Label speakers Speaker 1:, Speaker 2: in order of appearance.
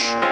Speaker 1: Church.